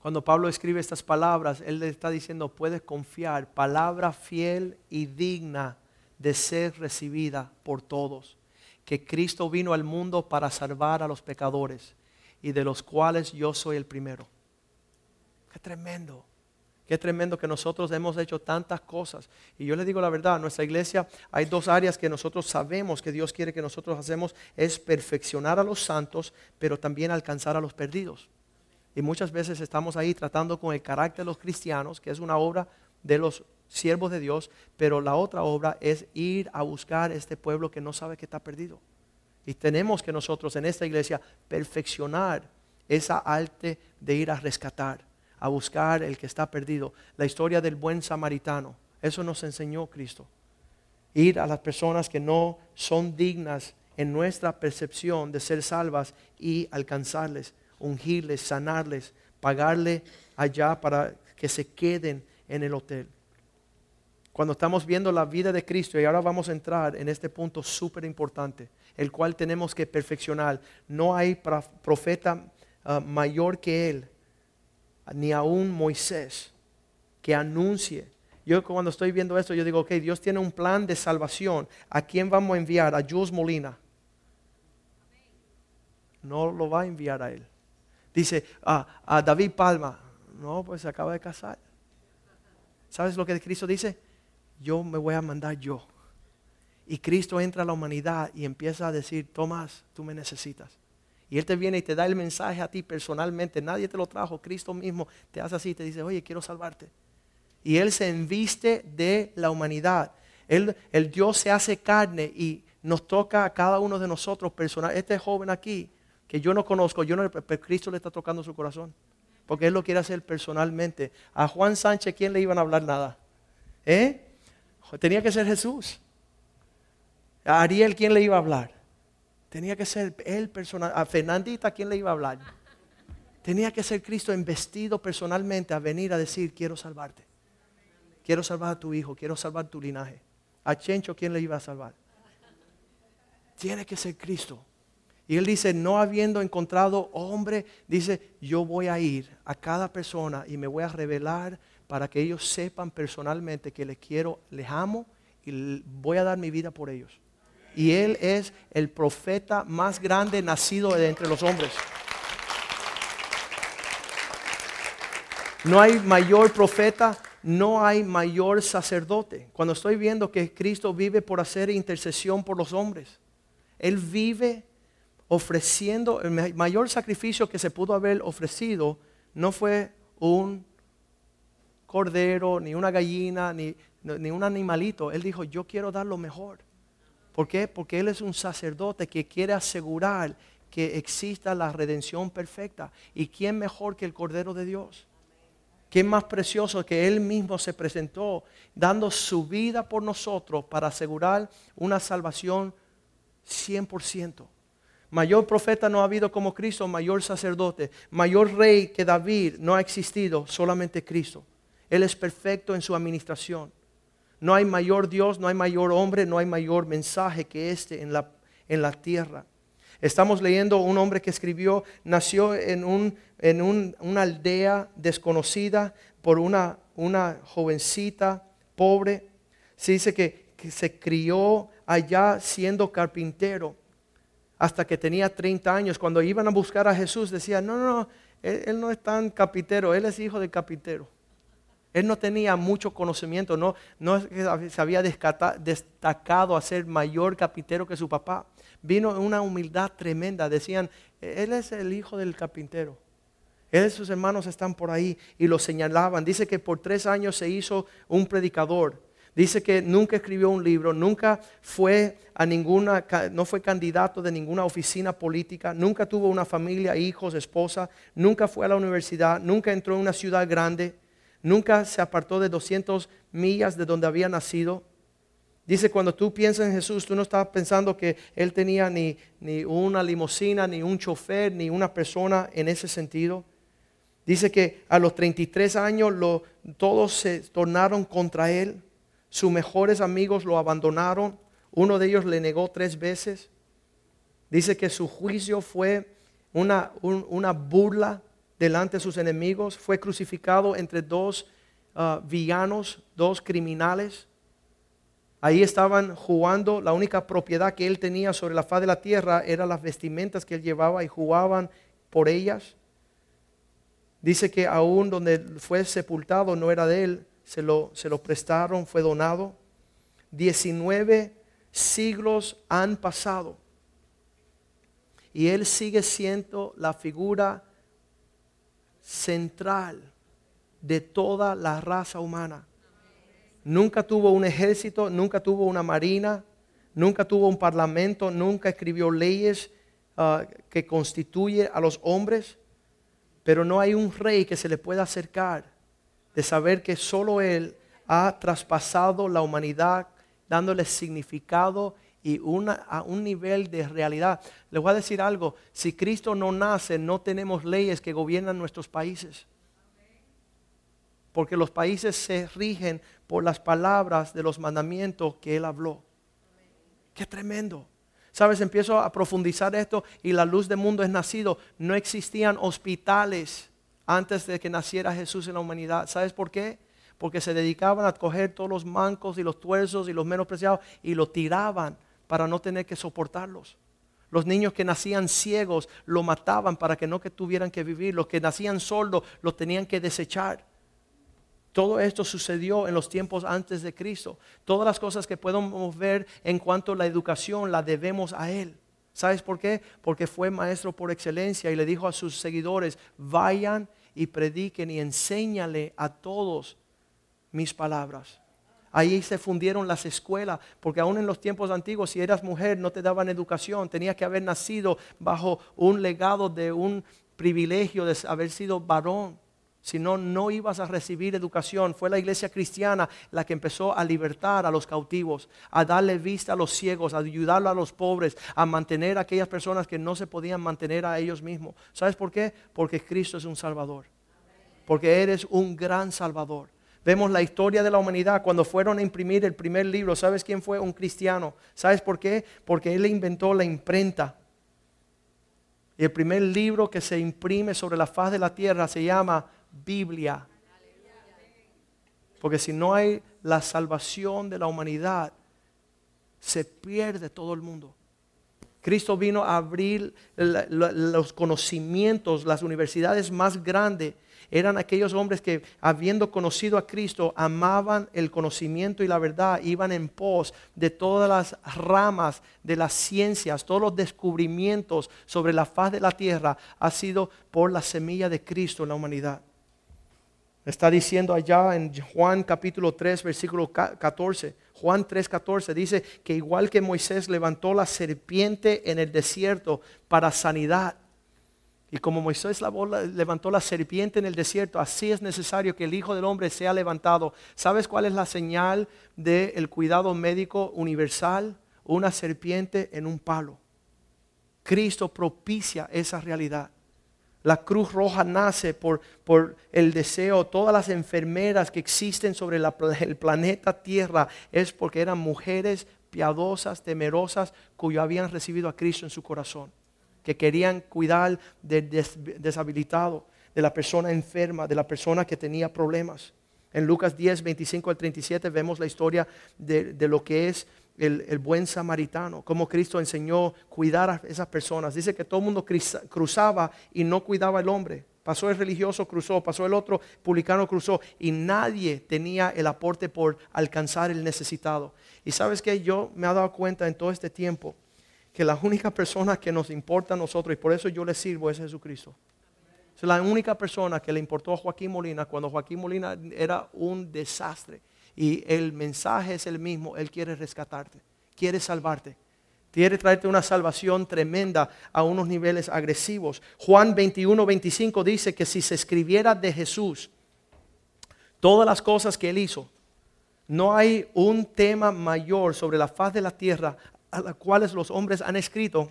B: Cuando Pablo escribe estas palabras, él le está diciendo, puedes confiar, palabra fiel y digna de ser recibida por todos, que Cristo vino al mundo para salvar a los pecadores y de los cuales yo soy el primero. Qué tremendo. Qué tremendo que nosotros hemos hecho tantas cosas. Y yo le digo la verdad, en nuestra iglesia hay dos áreas que nosotros sabemos que Dios quiere que nosotros hacemos. Es perfeccionar a los santos, pero también alcanzar a los perdidos. Y muchas veces estamos ahí tratando con el carácter de los cristianos, que es una obra de los siervos de Dios, pero la otra obra es ir a buscar este pueblo que no sabe que está perdido. Y tenemos que nosotros en esta iglesia perfeccionar esa arte de ir a rescatar, a buscar el que está perdido. La historia del buen samaritano, eso nos enseñó Cristo. Ir a las personas que no son dignas en nuestra percepción de ser salvas y alcanzarles, ungirles, sanarles, pagarle allá para que se queden en el hotel. Cuando estamos viendo la vida de Cristo, y ahora vamos a entrar en este punto súper importante, el cual tenemos que perfeccionar. No hay profeta ah, mayor que Él, ni aún Moisés, que anuncie. Yo cuando estoy viendo esto, yo digo, ok, Dios tiene un plan de salvación. ¿A quién vamos a enviar? A Jules Molina. No lo va a enviar a él. Dice, a David Palma. No, pues se acaba de casar. ¿Sabes lo que Cristo dice? Yo me voy a mandar yo. Y Cristo entra a la humanidad y empieza a decir, Tomás, tú me necesitas. Y Él te viene y te da el mensaje a ti personalmente. Nadie te lo trajo. Cristo mismo te hace así te dice, oye, quiero salvarte. y Él se enviste de la humanidad. Él, el Dios se hace carne y nos toca a cada uno de nosotros personal. Este joven aquí, que yo no conozco, yo no, pero Cristo le está tocando su corazón. Porque Él lo quiere hacer personalmente. A Juan Sánchez, ¿quién le iban a hablar nada? ¿Eh? Tenía que ser Jesús. A Ariel, ¿quién le iba a hablar? Tenía que ser él personal. A Fernandita, ¿quién le iba a hablar? Tenía que ser Cristo investido personalmente a venir a decir, quiero salvarte. Quiero salvar a tu hijo, quiero salvar tu linaje. A Chencho, ¿quién le iba a salvar? Tiene que ser Cristo. Y él dice, no habiendo encontrado hombre, dice, yo voy a ir a cada persona y me voy a revelar para que ellos sepan personalmente que les quiero, les amo y voy a dar mi vida por ellos. Y él es el profeta más grande nacido de entre los hombres. No hay mayor profeta, no hay mayor sacerdote. Cuando estoy viendo que Cristo vive por hacer intercesión por los hombres, Él vive ofreciendo, el mayor sacrificio que se pudo haber ofrecido no fue un cordero, ni una gallina, ni, ni un animalito. Él dijo, yo quiero dar lo mejor. ¿Por qué? Porque Él es un sacerdote que quiere asegurar que exista la redención perfecta. ¿Y quién mejor que el Cordero de Dios? ¿Quién más precioso que Él mismo se presentó dando su vida por nosotros para asegurar una salvación 100%? Mayor profeta no ha habido como Cristo, mayor sacerdote, mayor rey que David no ha existido, solamente Cristo. Él es perfecto en su administración. No hay mayor Dios, no hay mayor hombre, no hay mayor mensaje que este en la, en la tierra. Estamos leyendo un hombre que escribió, nació en, un, en una aldea desconocida por una, una jovencita pobre. Se dice que, que se crió allá siendo carpintero hasta que tenía 30 años. Cuando iban a buscar a Jesús decían, no, no, no, él, no es tan carpintero, él es hijo de carpintero. Él no tenía mucho conocimiento, no, no se había destacado a ser mayor carpintero que su papá. Vino una humildad tremenda. Decían, él es el hijo del carpintero. Él y sus hermanos están por ahí y lo señalaban. Dice que por tres años se hizo un predicador. Dice que nunca escribió un libro, nunca fue a ninguna, no fue candidato de ninguna oficina política, nunca tuvo una familia, hijos, esposa, nunca fue a la universidad, nunca entró en una ciudad grande nunca se apartó de 200 millas de donde había nacido. Dice, cuando tú piensas en Jesús, tú no estás pensando que Él tenía ni, ni una limusina, ni un chofer, ni una persona en ese sentido. Dice que a los 33 años todos se tornaron contra Él. Sus mejores amigos lo abandonaron. Uno de ellos le negó tres veces. Dice que su juicio fue una, una burla delante de sus enemigos, fue crucificado entre dos ah, villanos, dos criminales. Ahí estaban jugando, la única propiedad que él tenía sobre la faz de la tierra eran las vestimentas que él llevaba y jugaban por ellas. Dice que aún donde fue sepultado no era de él, se lo, se lo prestaron, fue donado. Diecinueve siglos han pasado y él sigue siendo la figura central de toda la raza humana. Nunca tuvo un ejército, nunca tuvo una marina, nunca tuvo un parlamento, nunca escribió leyes ah, que constituye a los hombres, pero no hay un rey que se le pueda acercar de saber que solo Él ha traspasado la humanidad dándole significado y una, a un nivel de realidad. Les voy a decir algo, si Cristo no nace, no tenemos leyes que gobiernan nuestros países. Porque los países se rigen por las palabras de los mandamientos que Él habló. Qué tremendo. Sabes, empiezo a profundizar esto y la luz del mundo es nacido. No existían hospitales antes de que naciera Jesús en la humanidad. ¿Sabes por qué? Porque se dedicaban a coger todos los mancos y los tuerzos y los menospreciados y lo tiraban para no tener que soportarlos. Los niños que nacían ciegos lo mataban para que no que tuvieran que vivir. Los que nacían sordos los tenían que desechar. Todo esto sucedió en los tiempos antes de Cristo. Todas las cosas que podemos ver en cuanto a la educación la debemos a Él. ¿Sabes por qué? Porque fue maestro por excelencia y le dijo a sus seguidores, vayan y prediquen y enséñale a todos mis palabras. Ahí se fundieron las escuelas, porque aún en los tiempos antiguos, si eras mujer, no te daban educación, tenías que haber nacido bajo un legado de un privilegio de haber sido varón. Si no, no ibas a recibir educación. Fue la iglesia cristiana la que empezó a libertar a los cautivos, a darle vista a los ciegos, a ayudar a los pobres, a mantener a aquellas personas que no se podían mantener a ellos mismos. ¿Sabes por qué? Porque Cristo es un Salvador. Porque eres un gran Salvador. Vemos la historia de la humanidad cuando fueron a imprimir el primer libro. ¿Sabes quién fue? Un cristiano. ¿Sabes por qué? Porque él inventó la imprenta. Y el primer libro que se imprime sobre la faz de la tierra se llama Biblia. Porque si no hay la salvación de la humanidad, se pierde todo el mundo. Cristo vino a abrir los conocimientos, las universidades más grandes eran aquellos hombres que habiendo conocido a Cristo amaban el conocimiento y la verdad, iban en pos de todas las ramas de las ciencias, todos los descubrimientos sobre la faz de la tierra ha sido por la semilla de Cristo en la humanidad. Está diciendo allá en Juan capítulo 3, versículo 14. Juan 3, 14 dice que igual que Moisés levantó la serpiente en el desierto para sanidad, y como Moisés levantó la serpiente en el desierto, así es necesario que el Hijo del Hombre sea levantado. ¿Sabes cuál es la señal del cuidado médico universal? Una serpiente en un palo. Cristo propicia esa realidad. La Cruz Roja nace por, por el deseo, todas las enfermeras que existen sobre el planeta Tierra es porque eran mujeres piadosas, temerosas, cuyo habían recibido a Cristo en su corazón que querían cuidar del deshabilitado, de la persona enferma, de la persona que tenía problemas. En Lucas 10, 25 al 37 vemos la historia de, lo que es el, el, buen samaritano, cómo Cristo enseñó cuidar a esas personas. Dice que todo el mundo cruzaba y no cuidaba al hombre. Pasó el religioso, cruzó, pasó el otro publicano, cruzó y nadie tenía el aporte por alcanzar el necesitado. Y sabes que yo me he dado cuenta en todo este tiempo que la única persona que nos importa a nosotros, y por eso yo le sirvo, es Jesucristo. Es la única persona que le importó a Joaquín Molina cuando Joaquín Molina era un desastre. Y el mensaje es el mismo, Él quiere rescatarte, quiere salvarte. Quiere traerte una salvación tremenda a unos niveles agresivos. Juan 21, 25 dice que si se escribiera de Jesús todas las cosas que Él hizo, no hay un tema mayor sobre la faz de la tierra a las cuales los hombres han escrito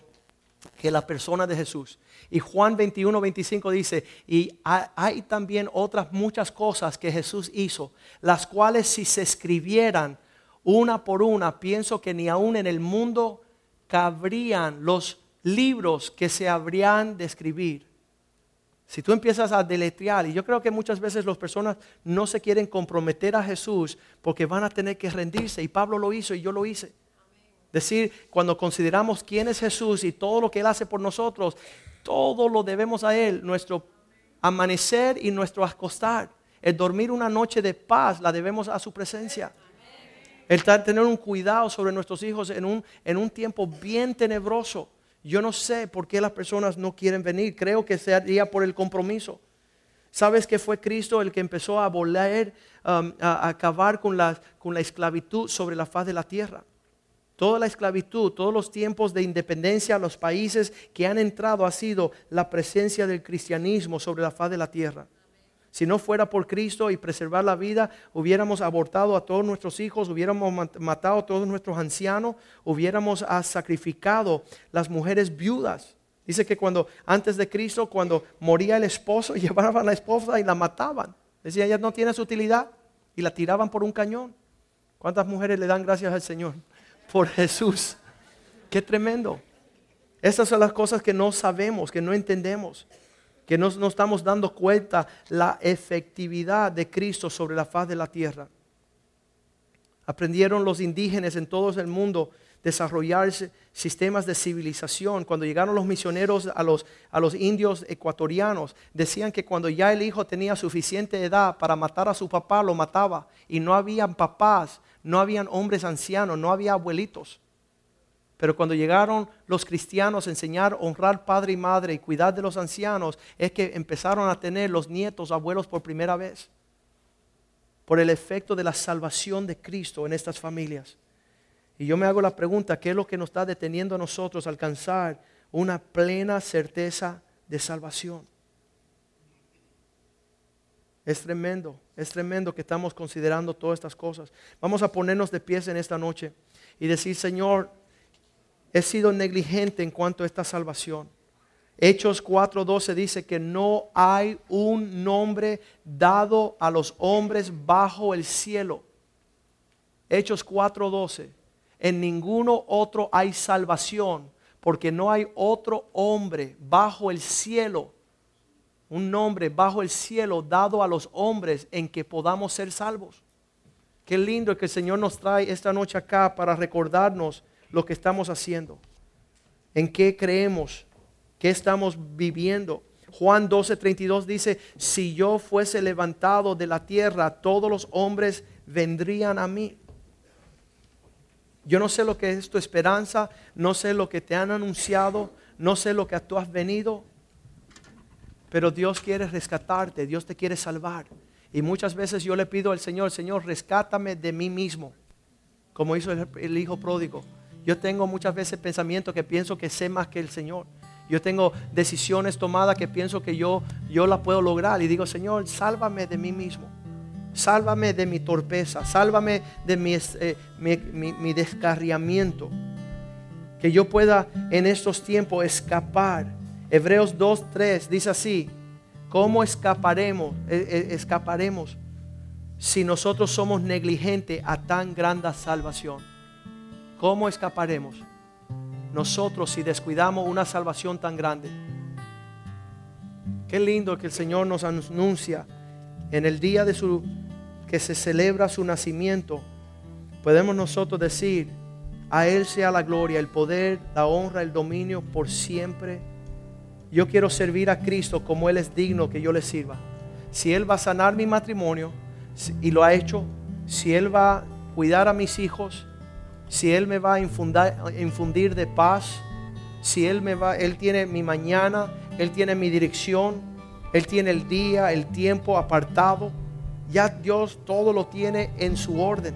B: que la persona de Jesús. Y Juan 21, 25 dice, y hay también otras muchas cosas que Jesús hizo, las cuales si se escribieran una por una, pienso que ni aún en el mundo cabrían los libros que se habrían de escribir. Si tú empiezas a deletrear, y yo creo que muchas veces las personas no se quieren comprometer a Jesús porque van a tener que rendirse, y Pablo lo hizo y yo lo hice decir, cuando consideramos quién es Jesús y todo lo que Él hace por nosotros, todo lo debemos a Él, nuestro amanecer y nuestro acostar. El dormir una noche de paz la debemos a su presencia. El tener un cuidado sobre nuestros hijos en un, en un tiempo bien tenebroso. Yo no sé por qué las personas no quieren venir. Creo que sería por el compromiso. ¿Sabes que fue Cristo el que empezó a volar, um, a, acabar con la, con la esclavitud sobre la faz de la tierra? Toda la esclavitud, todos los tiempos de independencia, los países que han entrado ha sido la presencia del cristianismo sobre la faz de la tierra. Si no fuera por Cristo y preservar la vida, hubiéramos abortado a todos nuestros hijos, hubiéramos matado a todos nuestros ancianos, hubiéramos sacrificado las mujeres viudas. Dice que cuando antes de Cristo, cuando moría el esposo, llevaban a la esposa y la mataban. Decía, ella no tiene su utilidad y la tiraban por un cañón. ¿Cuántas mujeres le dan gracias al Señor? Por Jesús. Qué tremendo. Estas son las cosas que no sabemos, que no entendemos, que no, no estamos dando cuenta la efectividad de Cristo sobre la faz de la tierra. Aprendieron los indígenas en todo el mundo desarrollar sistemas de civilización. Cuando llegaron los misioneros a los, a los indios ecuatorianos, decían que cuando ya el hijo tenía suficiente edad para matar a su papá, lo mataba. Y no habían papás, no habían hombres ancianos, no había abuelitos. Pero cuando llegaron los cristianos a enseñar, honrar padre y madre y cuidar de los ancianos, es que empezaron a tener los nietos, abuelos por primera vez. por el efecto de la salvación de Cristo en estas familias. Y yo me hago la pregunta, ¿qué es lo que nos está deteniendo a nosotros a alcanzar una plena certeza de salvación? Es tremendo, es tremendo que estamos considerando todas estas cosas. Vamos a ponernos de pies en esta noche y decir, Señor, he sido negligente en cuanto a esta salvación. Hechos 4:12 dice que no hay un nombre dado a los hombres bajo el cielo. Hechos 4:12. En ninguno otro hay salvación, porque no hay otro hombre bajo el cielo, un nombre bajo el cielo dado a los hombres en que podamos ser salvos. Qué lindo que el Señor nos trae esta noche acá para recordarnos lo que estamos haciendo, en qué creemos ¿Qué estamos viviendo? Juan 12:32 dice, si yo fuese levantado de la tierra, todos los hombres vendrían a mí. Yo no sé lo que es tu esperanza, no sé lo que te han anunciado, no sé lo que tú has venido, pero Dios quiere rescatarte, Dios te quiere salvar. Y muchas veces yo le pido al Señor, Señor, rescátame de mí mismo, como hizo el, hijo pródigo. Yo tengo muchas veces pensamiento que pienso que sé más que el Señor. Yo tengo decisiones tomadas que pienso que yo, yo las puedo lograr. Y digo, Señor, sálvame de mí mismo. Sálvame de mi torpeza. Sálvame de mi, eh, mi, descarriamiento. Que yo pueda en estos tiempos escapar. Hebreos 2.3 dice así. ¿Cómo escaparemos? Eh, eh, escaparemos si nosotros somos negligentes a tan grande salvación. ¿Cómo escaparemos? nosotros si descuidamos una salvación tan grande. Qué lindo que el Señor nos anuncia en el día de su que se celebra su nacimiento. Podemos nosotros decir, a Él sea la gloria, el poder, la honra, el dominio por siempre. Yo quiero servir a Cristo como Él es digno que yo le sirva. Si Él va a sanar mi matrimonio, y lo ha hecho, si Él va a cuidar a mis hijos, si Él me va a infundir de paz, si Él me va, Él tiene mi mañana, Él tiene mi dirección, Él tiene el día, el tiempo apartado. Ya Dios todo lo tiene en su orden.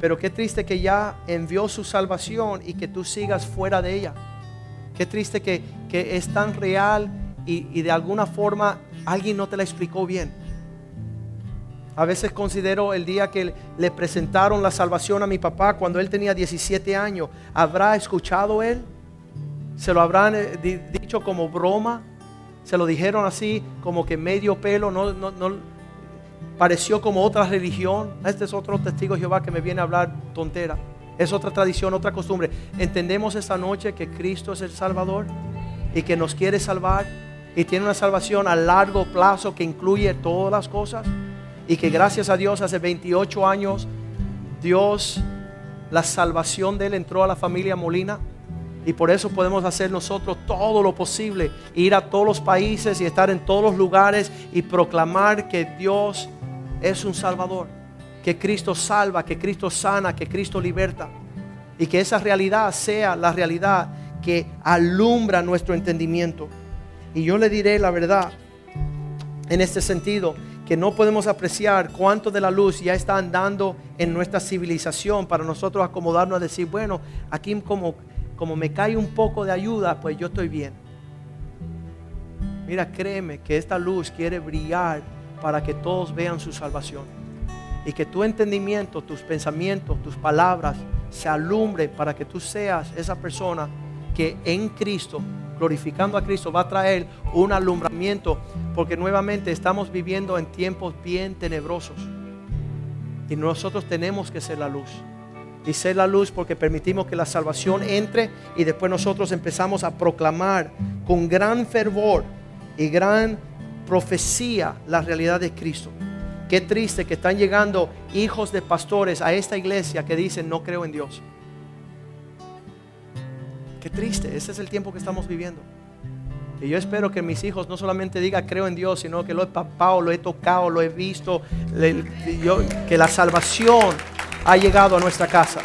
B: Pero qué triste que ya envió su salvación y que tú sigas fuera de ella. Qué triste que, es tan real y, y de alguna forma alguien no te la explicó bien. A veces considero el día que le presentaron la salvación a mi papá cuando él tenía 17 años. ¿Habrá escuchado él? ¿Se lo habrán eh, dicho como broma? ¿Se lo dijeron así como que medio pelo? No, no, no, pareció como otra religión. Este es otro testigo de Jehová que me viene a hablar tontera. Es otra tradición, otra costumbre. Entendemos esta noche que Cristo es el Salvador y que nos quiere salvar y tiene una salvación a largo plazo que incluye todas las cosas y que gracias a Dios hace 28 años Dios, la salvación de Él entró a la familia Molina. Y por eso podemos hacer nosotros todo lo posible, ir a todos los países y estar en todos los lugares y proclamar que Dios es un Salvador, que Cristo salva, que Cristo sana, que Cristo liberta. Y que esa realidad sea la realidad que alumbra nuestro entendimiento. Y yo le diré la verdad en este sentido que no podemos apreciar cuánto de la luz ya está andando en nuestra civilización para nosotros acomodarnos a decir, bueno, aquí como, como me cae un poco de ayuda, pues yo estoy bien. Mira, créeme que esta luz quiere brillar para que todos vean su salvación. Y que tu entendimiento, tus pensamientos, tus palabras se alumbre para que tú seas esa persona que en Cristo glorificando a Cristo, va a traer un alumbramiento, porque nuevamente estamos viviendo en tiempos bien tenebrosos. Y nosotros tenemos que ser la luz. Y ser la luz porque permitimos que la salvación entre y después nosotros empezamos a proclamar con gran fervor y gran profecía la realidad de Cristo. Qué triste que están llegando hijos de pastores a esta iglesia que dicen no creo en Dios. Qué triste, ese es el tiempo que estamos viviendo. Y yo espero que mis hijos no solamente digan creo en Dios, sino que lo he papado, lo he tocado, lo he visto, que la salvación ha llegado a nuestra casa.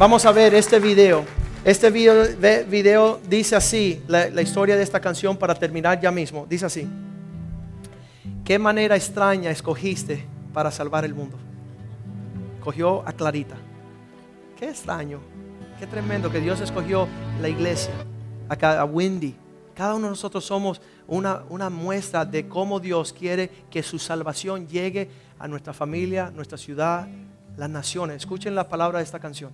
B: Vamos a ver este video. Este video, dice así, la historia de esta canción para terminar ya mismo. Dice así, ¿qué manera extraña escogiste para salvar el mundo. Cogió a Clarita. Qué extraño, qué tremendo que Dios escogió la iglesia, a, Wendy. Cada uno de nosotros somos una, una muestra de cómo Dios quiere que su salvación llegue a nuestra familia, nuestra ciudad, las naciones. Escuchen la palabra de esta canción.